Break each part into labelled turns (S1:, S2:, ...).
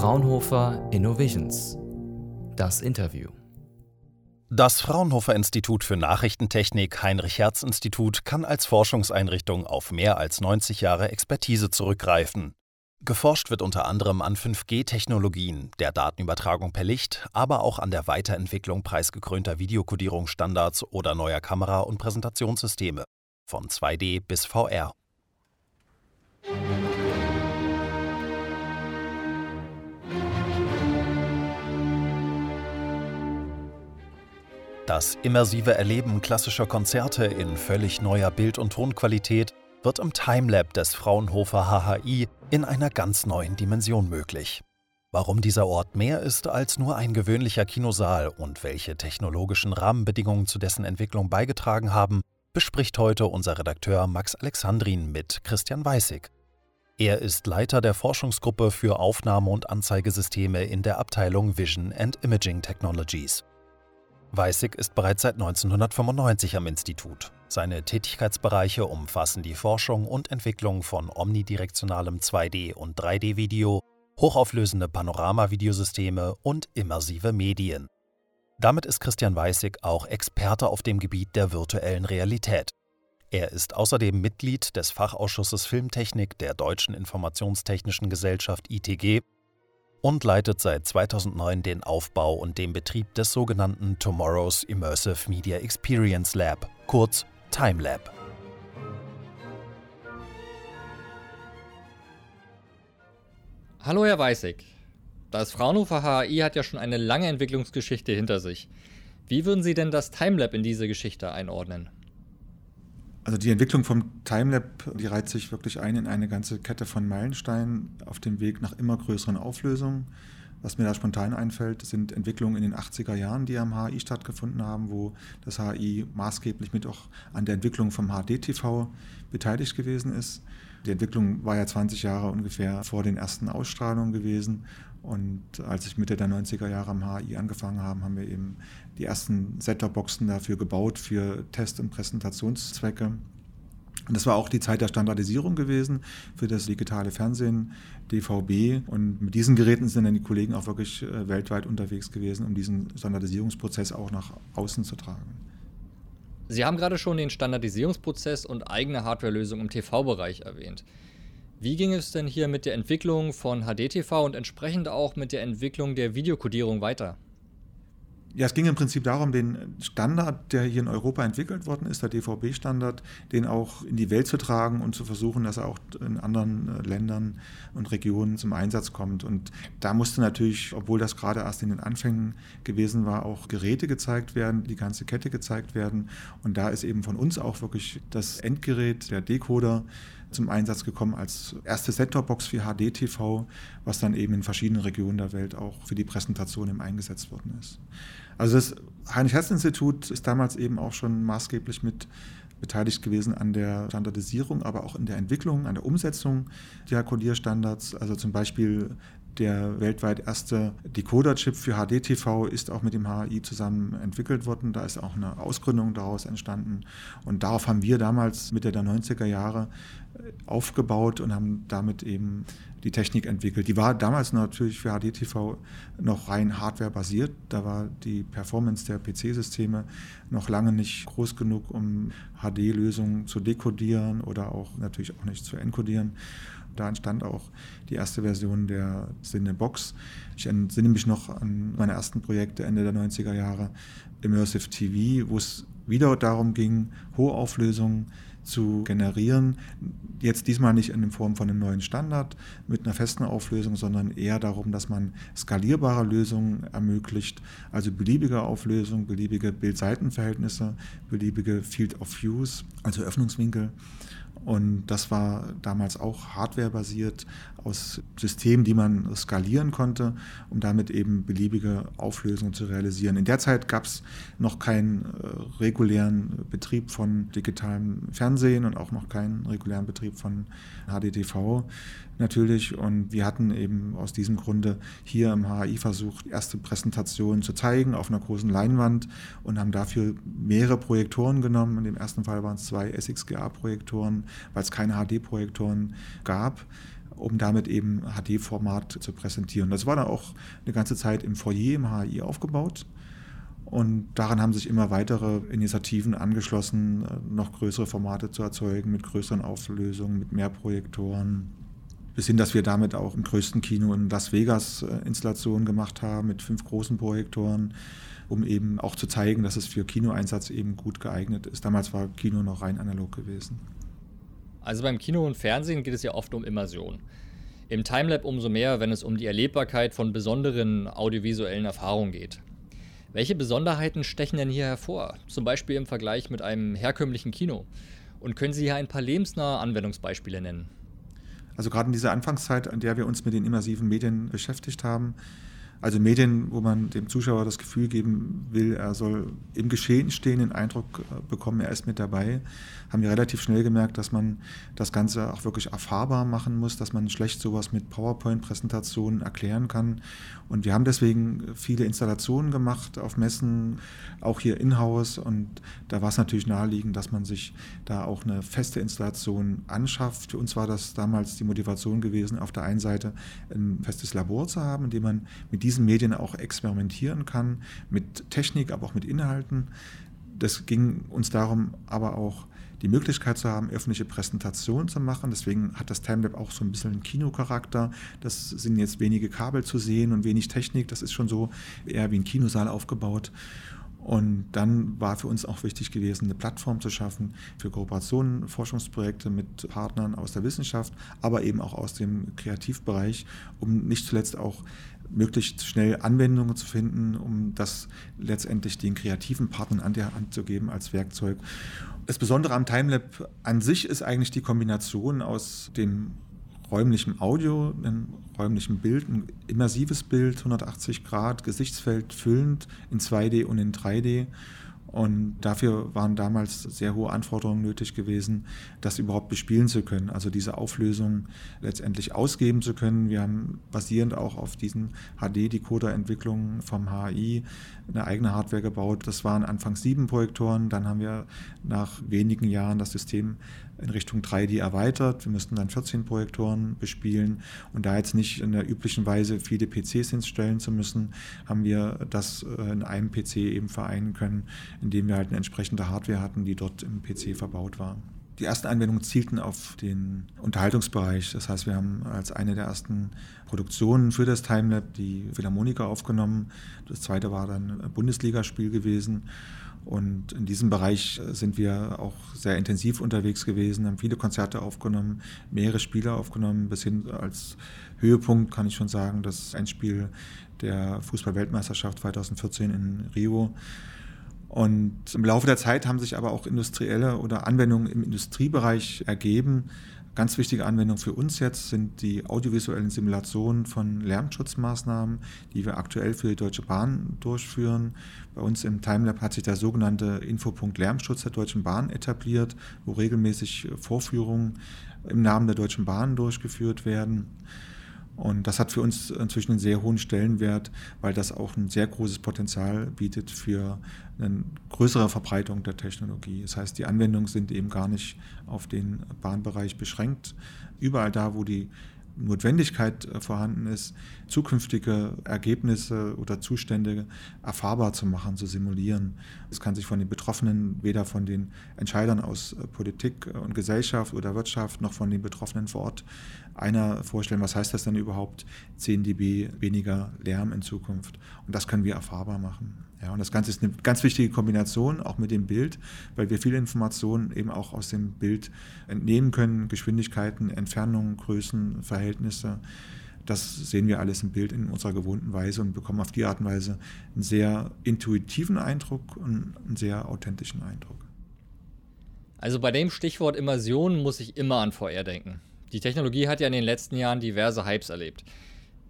S1: Fraunhofer Innovations. Das Interview.
S2: Das Fraunhofer Institut für Nachrichtentechnik Heinrich-Hertz-Institut kann als Forschungseinrichtung auf mehr als 90 Jahre Expertise zurückgreifen. Geforscht wird unter anderem an 5G-Technologien, der Datenübertragung per Licht, aber auch an der Weiterentwicklung preisgekrönter Videokodierungsstandards oder neuer Kamera- und Präsentationssysteme, von 2D bis VR. Das immersive Erleben klassischer Konzerte in völlig neuer Bild- und Tonqualität wird im Timelab des Fraunhofer HHI in einer ganz neuen Dimension möglich. Warum dieser Ort mehr ist als nur ein gewöhnlicher Kinosaal und welche technologischen Rahmenbedingungen zu dessen Entwicklung beigetragen haben, bespricht heute unser Redakteur Max Alexandrin mit Christian Weißig. Er ist Leiter der Forschungsgruppe für Aufnahme- und Anzeigesysteme in der Abteilung Vision and Imaging Technologies. Weißig ist bereits seit 1995 am Institut. Seine Tätigkeitsbereiche umfassen die Forschung und Entwicklung von omnidirektionalem 2D- und 3D-Video, hochauflösende Panorama-Videosysteme und immersive Medien. Damit ist Christian Weißig auch Experte auf dem Gebiet der virtuellen Realität. Er ist außerdem Mitglied des Fachausschusses Filmtechnik der Deutschen Informationstechnischen Gesellschaft ITG und leitet seit 2009 den Aufbau und den Betrieb des sogenannten Tomorrow's Immersive Media Experience Lab, kurz TimeLab.
S3: Hallo Herr Weißig. Das Fraunhofer HAI hat ja schon eine lange Entwicklungsgeschichte hinter sich. Wie würden Sie denn das TimeLab in diese Geschichte einordnen?
S4: Also die Entwicklung vom Timelab, die reiht sich wirklich ein in eine ganze Kette von Meilensteinen auf dem Weg nach immer größeren Auflösungen. Was mir da spontan einfällt, sind Entwicklungen in den 80er Jahren, die am HI stattgefunden haben, wo das HI maßgeblich mit auch an der Entwicklung vom HDTV beteiligt gewesen ist. Die Entwicklung war ja 20 Jahre ungefähr vor den ersten Ausstrahlungen gewesen. Und als ich Mitte der 90er Jahre am HI angefangen habe, haben wir eben die ersten Set-Top-Boxen dafür gebaut für Test- und Präsentationszwecke. Und das war auch die Zeit der Standardisierung gewesen für das digitale Fernsehen, DVB. Und mit diesen Geräten sind dann die Kollegen auch wirklich äh, weltweit unterwegs gewesen, um diesen Standardisierungsprozess auch nach außen zu tragen.
S3: Sie haben gerade schon den Standardisierungsprozess und eigene Hardwarelösungen im TV-Bereich erwähnt. Wie ging es denn hier mit der Entwicklung von HDTV und entsprechend auch mit der Entwicklung der Videokodierung weiter?
S4: Ja, es ging im Prinzip darum, den Standard, der hier in Europa entwickelt worden ist, der DVB-Standard, den auch in die Welt zu tragen und zu versuchen, dass er auch in anderen äh, Ländern und Regionen zum Einsatz kommt. Und da musste natürlich, obwohl das gerade erst in den Anfängen gewesen war, auch Geräte gezeigt werden, die ganze Kette gezeigt werden. Und da ist eben von uns auch wirklich das Endgerät, der Decoder, zum Einsatz gekommen als erste Set-Top-Box für HDTV, was dann eben in verschiedenen Regionen der Welt auch für die Präsentation eben eingesetzt worden ist. Also das Heinrich-Herz-Institut ist damals eben auch schon maßgeblich mit beteiligt gewesen an der Standardisierung, aber auch in der Entwicklung, an der Umsetzung der Codierstandards. Also zum Beispiel der weltweit erste Decoder-Chip für HDTV ist auch mit dem HI zusammen entwickelt worden. Da ist auch eine Ausgründung daraus entstanden. Und darauf haben wir damals Mitte der 90er Jahre aufgebaut und haben damit eben die Technik entwickelt. Die war damals natürlich für HDTV noch rein hardware-basiert. Da war die Performance der PC-Systeme noch lange nicht groß genug, um HD-Lösungen zu dekodieren oder auch natürlich auch nicht zu encodieren. Da entstand auch die erste Version der Cinebox. Ich entsinne mich noch an meine ersten Projekte Ende der 90er Jahre, Immersive TV, wo es wieder darum ging, hohe Auflösungen zu generieren. Jetzt diesmal nicht in Form von einem neuen Standard mit einer festen Auflösung, sondern eher darum, dass man skalierbare Lösungen ermöglicht, also beliebige Auflösung, beliebige Bild-Seiten-Verhältnisse, beliebige Field of Views, also Öffnungswinkel. Und das war damals auch hardwarebasiert aus Systemen, die man skalieren konnte, um damit eben beliebige Auflösungen zu realisieren. In der Zeit gab es noch keinen äh, regulären Betrieb von digitalem Fernsehen und auch noch keinen regulären Betrieb von HDTV natürlich. Und wir hatten eben aus diesem Grunde hier im HAI versucht, erste Präsentationen zu zeigen auf einer großen Leinwand und haben dafür mehrere Projektoren genommen. In dem ersten Fall waren es zwei SXGA-Projektoren, weil es keine HD-Projektoren gab um damit eben HD-Format zu präsentieren. Das war dann auch eine ganze Zeit im Foyer im HI aufgebaut. Und daran haben sich immer weitere Initiativen angeschlossen, äh, noch größere Formate zu erzeugen, mit größeren Auflösungen, mit mehr Projektoren. Bis hin, dass wir damit auch im größten Kino in Las Vegas äh, Installationen gemacht haben, mit fünf großen Projektoren, um eben auch zu zeigen, dass es für Kinoeinsatz eben gut geeignet ist. Damals war Kino noch rein analog gewesen.
S3: Also beim Kino und Fernsehen geht es ja oft um Immersion. Im Timelab umso mehr, wenn es um die Erlebbarkeit von besonderen audiovisuellen Erfahrungen geht. Welche Besonderheiten stechen denn hier hervor? Zum Beispiel im Vergleich mit einem herkömmlichen Kino. Und können Sie hier ein paar lebensnahe Anwendungsbeispiele nennen?
S4: Also gerade in dieser Anfangszeit, an der wir uns mit den immersiven Medien beschäftigt haben, also Medien, wo man dem Zuschauer das Gefühl geben will, er soll im Geschehen stehen, den Eindruck äh, bekommen, er ist mit dabei, haben wir relativ schnell gemerkt, dass man das Ganze auch wirklich erfahrbar machen muss, dass man schlecht sowas mit PowerPoint-Präsentationen erklären kann. Und wir haben deswegen viele Installationen gemacht auf Messen, auch hier in-house. Und da war es natürlich naheliegend, dass man sich da auch eine feste Installation anschafft. Für uns war das damals die Motivation gewesen, auf der einen Seite ein festes Labor zu haben, in dem man mit diesen Medien auch experimentieren kann, mit Technik, aber auch mit Inhalten. Das ging uns darum, aber auch die Möglichkeit zu haben, öffentliche Präsentationen zu machen. Deswegen hat das Timelab auch so ein bisschen einen Kinocharakter. Das sind jetzt wenige Kabel zu sehen und wenig Technik. Das ist schon so eher wie ein Kinosaal aufgebaut. Und dann war für uns auch wichtig gewesen, eine Plattform zu schaffen für Kooperationen, Forschungsprojekte mit Partnern aus der Wissenschaft, aber eben auch aus dem Kreativbereich, um nicht zuletzt auch möglichst schnell Anwendungen zu finden, um das letztendlich den kreativen Partnern an der Hand zu geben als Werkzeug. Das Besondere am Timelab an sich ist eigentlich die Kombination aus dem räumlichen Audio, einem räumlichen Bild, ein immersives Bild, 180 Grad, Gesichtsfeld füllend in 2D und in 3D und dafür waren damals sehr hohe Anforderungen nötig gewesen, das überhaupt bespielen zu können, also diese Auflösung letztendlich ausgeben zu können. Wir haben basierend auch auf diesen HD-Decoder-Entwicklungen vom HI eine eigene Hardware gebaut. Das waren anfangs sieben Projektoren, dann haben wir nach wenigen Jahren das System in Richtung 3D erweitert. Wir mussten dann 14 Projektoren bespielen und da jetzt nicht in der üblichen Weise viele PCs hinstellen zu müssen, haben wir das äh, in einem PC eben vereinen können, indem wir halt eine entsprechende Hardware hatten, die dort im PC verbaut war. Die ersten Anwendungen zielten auf den Unterhaltungsbereich. Das heißt, wir haben als eine der ersten Produktionen für das Timelab die Philharmoniker aufgenommen. Das zweite war dann ein Bundesligaspiel gewesen. Und in diesem Bereich sind wir auch sehr intensiv unterwegs gewesen, haben viele Konzerte aufgenommen, mehrere Spiele aufgenommen, bis hin als Höhepunkt kann ich schon sagen, dass ein Spiel der Fußball-Weltmeisterschaft 2014 in Rio. Und im Laufe der Zeit haben sich aber auch industrielle oder Anwendungen im Industriebereich ergeben. Ganz wichtige Anwendung für uns jetzt sind die audiovisuellen Simulationen von Lärmschutzmaßnahmen, die wir aktuell für die Deutsche Bahn durchführen. Bei uns im Timelab hat sich der sogenannte Infopunkt Lärmschutz der Deutschen Bahn etabliert, wo regelmäßig Vorführungen im Namen der Deutschen Bahn durchgeführt werden. Und das hat für uns inzwischen einen sehr hohen Stellenwert, weil das auch ein sehr großes Potenzial bietet für eine größere Verbreitung der Technologie. Das heißt, die Anwendungen sind eben gar nicht auf den Bahnbereich beschränkt. Überall da, wo die Notwendigkeit äh, vorhanden ist, zukünftige Ergebnisse oder Zustände erfahrbar zu machen, zu simulieren. Es kann sich von den Betroffenen, weder von den Entscheidern aus äh, Politik und Gesellschaft oder Wirtschaft, noch von den Betroffenen vor Ort einer vorstellen, was heißt das denn überhaupt, 10 dB weniger Lärm in Zukunft. Und das können wir erfahrbar machen. Ja, und das Ganze ist eine ganz wichtige Kombination, auch mit dem Bild, weil wir viele Informationen eben auch aus dem Bild entnehmen können, Geschwindigkeiten, Entfernungen, Größen, Verhältnisse. Das sehen wir alles im Bild in unserer gewohnten Weise und bekommen auf die Art und Weise einen sehr intuitiven Eindruck und einen sehr authentischen Eindruck.
S3: Also bei dem Stichwort Immersion muss ich immer an VR denken. Die Technologie hat ja in den letzten Jahren diverse Hypes erlebt.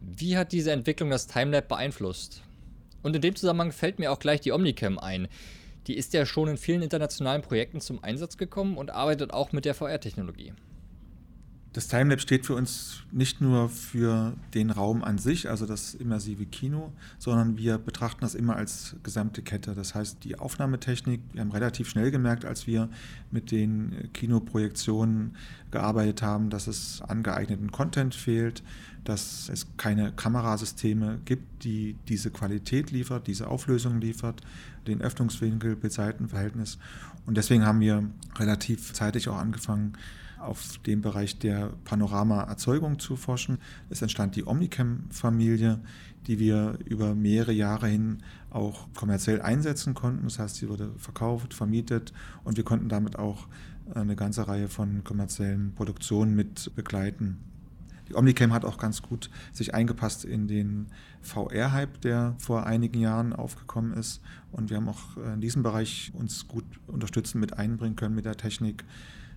S3: Wie hat diese Entwicklung das Timelab beeinflusst? Und in dem Zusammenhang fällt mir auch gleich die Omnicam ein. Die ist ja schon in vielen internationalen Projekten zum Einsatz gekommen und arbeitet auch mit der VR-Technologie.
S4: Das Timelapse steht für uns nicht nur für den Raum an sich, also das immersive Kino, sondern wir betrachten das immer als gesamte Kette. Das heißt, die Aufnahmetechnik, wir haben relativ schnell gemerkt, als wir mit den Kinoprojektionen gearbeitet haben, dass es an geeigneten Content fehlt, dass es keine Kamerasysteme gibt, die diese Qualität liefert, diese Auflösung liefert, den Öffnungswinkel, Bildseitenverhältnis. Und deswegen haben wir relativ zeitig auch angefangen, auf dem Bereich der Panorama-Erzeugung zu forschen. Es entstand die Omnicam-Familie, die wir über mehrere Jahre hin auch kommerziell einsetzen konnten. Das heißt, sie wurde verkauft, vermietet und wir konnten damit auch eine ganze Reihe von kommerziellen Produktionen mit begleiten. Die Omnicam hat auch ganz gut sich eingepasst in den VR-Hype, der vor einigen Jahren aufgekommen ist. Und wir haben auch in diesem Bereich uns gut unterstützen, mit einbringen können mit der Technik.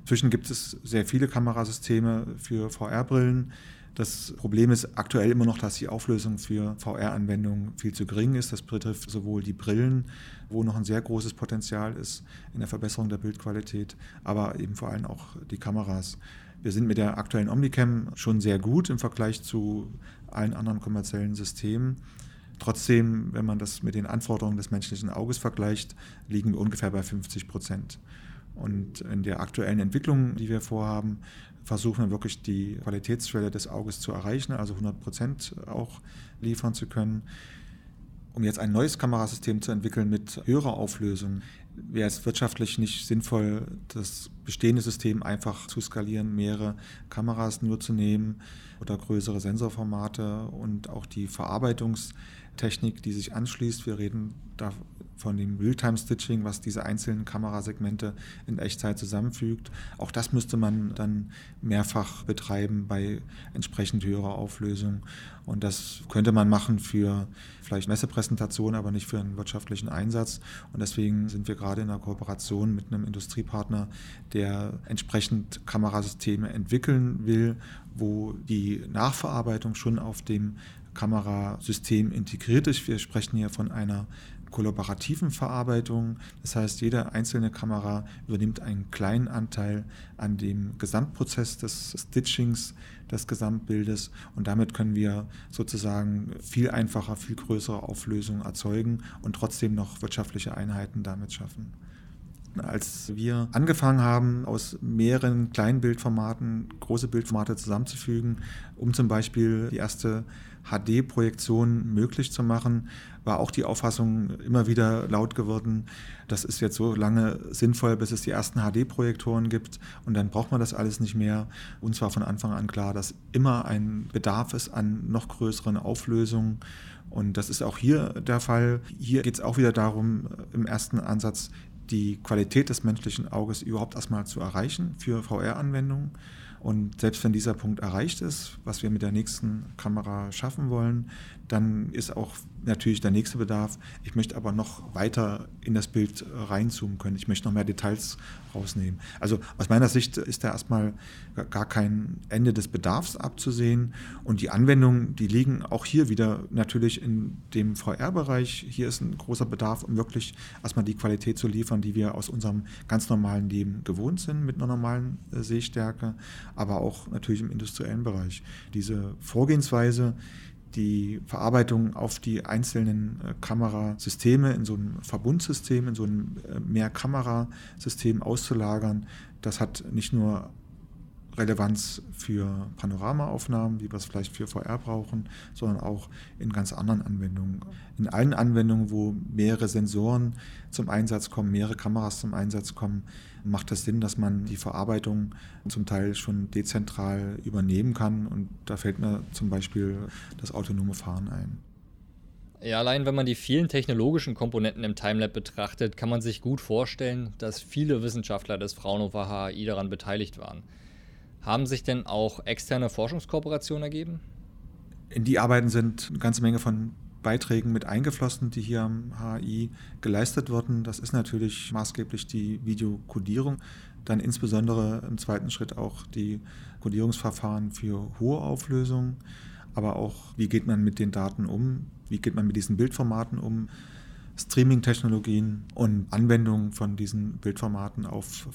S4: Inzwischen gibt es sehr viele Kamerasysteme für VR-Brillen. Das Problem ist aktuell immer noch, dass die Auflösung für VR-Anwendungen viel zu gering ist. Das betrifft sowohl die Brillen, wo noch ein sehr großes Potenzial ist in der Verbesserung der Bildqualität, aber eben vor allem auch die Kameras. Wir sind mit der aktuellen Omnicam schon sehr gut im Vergleich zu allen anderen kommerziellen Systemen. Trotzdem, wenn man das mit den Anforderungen des menschlichen Auges vergleicht, liegen wir ungefähr bei 50 Prozent. Und in der aktuellen Entwicklung, die wir vorhaben, versuchen wir wirklich die Qualitätsschwelle des Auges zu erreichen, also 100 Prozent auch liefern zu können. Um jetzt ein neues Kamerasystem zu entwickeln mit höherer Auflösung, wäre es wirtschaftlich nicht sinnvoll, das bestehende System einfach zu skalieren, mehrere Kameras nur zu nehmen oder größere Sensorformate und auch die Verarbeitungstechnik, die sich anschließt. Wir reden da von dem Realtime-Stitching, was diese einzelnen Kamerasegmente in Echtzeit zusammenfügt. Auch das müsste man dann mehrfach betreiben bei entsprechend höherer Auflösung. Und das könnte man machen für vielleicht Messepräsentationen, aber nicht für einen wirtschaftlichen Einsatz. Und deswegen sind wir gerade in einer Kooperation mit einem Industriepartner, der entsprechend Kamerasysteme entwickeln will, wo die Nachverarbeitung schon auf dem Kamerasystem integriert ist. Wir sprechen hier von einer kollaborativen Verarbeitung. Das heißt, jede einzelne Kamera übernimmt einen kleinen Anteil an dem Gesamtprozess des Stitchings des Gesamtbildes und damit können wir sozusagen viel einfacher, viel größere Auflösungen erzeugen und trotzdem noch wirtschaftliche Einheiten damit schaffen. Als wir angefangen haben, aus mehreren kleinen Bildformaten große Bildformate zusammenzufügen, um zum Beispiel die erste HD-Projektion möglich zu machen, war auch die Auffassung immer wieder laut geworden, das ist jetzt so lange sinnvoll, bis es die ersten HD-Projektoren gibt und dann braucht man das alles nicht mehr. Uns war von Anfang an klar, dass immer ein Bedarf ist an noch größeren Auflösungen und das ist auch hier der Fall. Hier geht es auch wieder darum, im ersten Ansatz die Qualität des menschlichen Auges überhaupt erstmal zu erreichen für VR-Anwendungen. Und selbst wenn dieser Punkt erreicht ist, was wir mit der nächsten Kamera schaffen wollen, dann ist auch natürlich der nächste Bedarf. Ich möchte aber noch weiter in das Bild reinzoomen können. Ich möchte noch mehr Details rausnehmen. Also aus meiner Sicht ist da erstmal gar kein Ende des Bedarfs abzusehen. Und die Anwendungen, die liegen auch hier wieder natürlich in dem VR-Bereich. Hier ist ein großer Bedarf, um wirklich erstmal die Qualität zu liefern, die wir aus unserem ganz normalen Leben gewohnt sind mit einer normalen äh, Sehstärke, aber auch natürlich im industriellen Bereich. Diese Vorgehensweise, die Verarbeitung auf die einzelnen äh, Kamerasysteme in so einem Verbundsystem, in so einem äh, Mehrkamerasystem auszulagern, das hat nicht nur Relevanz für Panoramaaufnahmen, wie wir es vielleicht für VR brauchen, sondern auch in ganz anderen Anwendungen. In allen Anwendungen, wo mehrere Sensoren zum Einsatz kommen, mehrere Kameras zum Einsatz kommen, macht es Sinn, dass man die Verarbeitung zum Teil schon dezentral übernehmen kann. Und da fällt mir zum Beispiel das autonome Fahren ein.
S3: Ja, allein wenn man die vielen technologischen Komponenten im Timelab betrachtet, kann man sich gut vorstellen, dass viele Wissenschaftler des Fraunhofer HAI daran beteiligt waren. Haben sich denn auch externe Forschungskooperationen ergeben?
S4: In die Arbeiten sind eine ganze Menge von Beiträgen mit eingeflossen, die hier am HI geleistet wurden. Das ist natürlich maßgeblich die Videokodierung, dann insbesondere im zweiten Schritt auch die Kodierungsverfahren für hohe Auflösung, aber auch wie geht man mit den Daten um, wie geht man mit diesen Bildformaten um. Streaming-Technologien und Anwendungen von diesen Bildformaten auf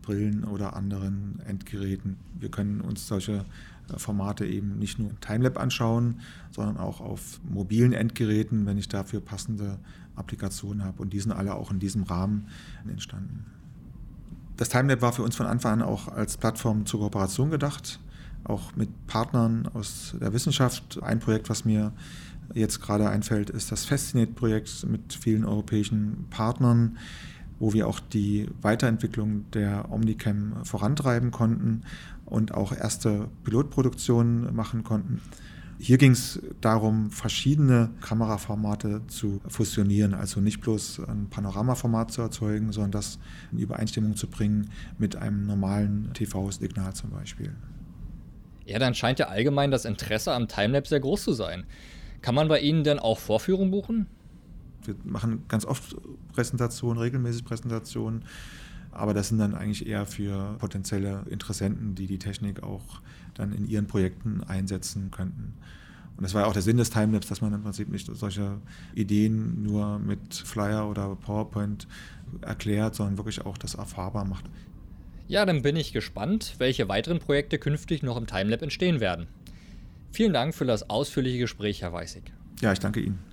S4: VR-Brillen oder anderen Endgeräten. Wir können uns solche äh, Formate eben nicht nur im Timelab anschauen, sondern auch auf mobilen Endgeräten, wenn ich dafür passende Applikationen habe. Und die sind alle auch in diesem Rahmen entstanden. Das Timelab war für uns von Anfang an auch als Plattform zur Kooperation gedacht, auch mit Partnern aus der Wissenschaft. Ein Projekt, was mir jetzt gerade einfällt, ist das Fascinate-Projekt mit vielen europäischen Partnern, wo wir auch die Weiterentwicklung der Omnicam vorantreiben konnten und auch erste Pilotproduktionen machen konnten. Hier ging es darum, verschiedene Kameraformate zu fusionieren, also nicht bloß ein Panoramaformat zu erzeugen, sondern das in Übereinstimmung zu bringen mit einem normalen TV-Signal zum Beispiel.
S3: Ja, dann scheint ja allgemein das Interesse am Timelapse sehr groß zu sein. Kann man bei Ihnen denn auch Vorführungen buchen?
S4: Wir machen ganz oft Präsentationen, regelmäßig Präsentationen, aber das sind dann eigentlich eher für potenzielle Interessenten, die die Technik auch dann in ihren Projekten einsetzen könnten. Und das war ja auch der Sinn des Timelapse, dass man im Prinzip nicht solche Ideen nur mit Flyer oder PowerPoint erklärt, sondern wirklich auch das erfahrbar macht.
S3: Ja, dann bin ich gespannt, welche weiteren Projekte künftig noch im Timelab entstehen werden. Vielen Dank für das ausführliche Gespräch, Herr Weißig.
S4: Ja, ich danke Ihnen.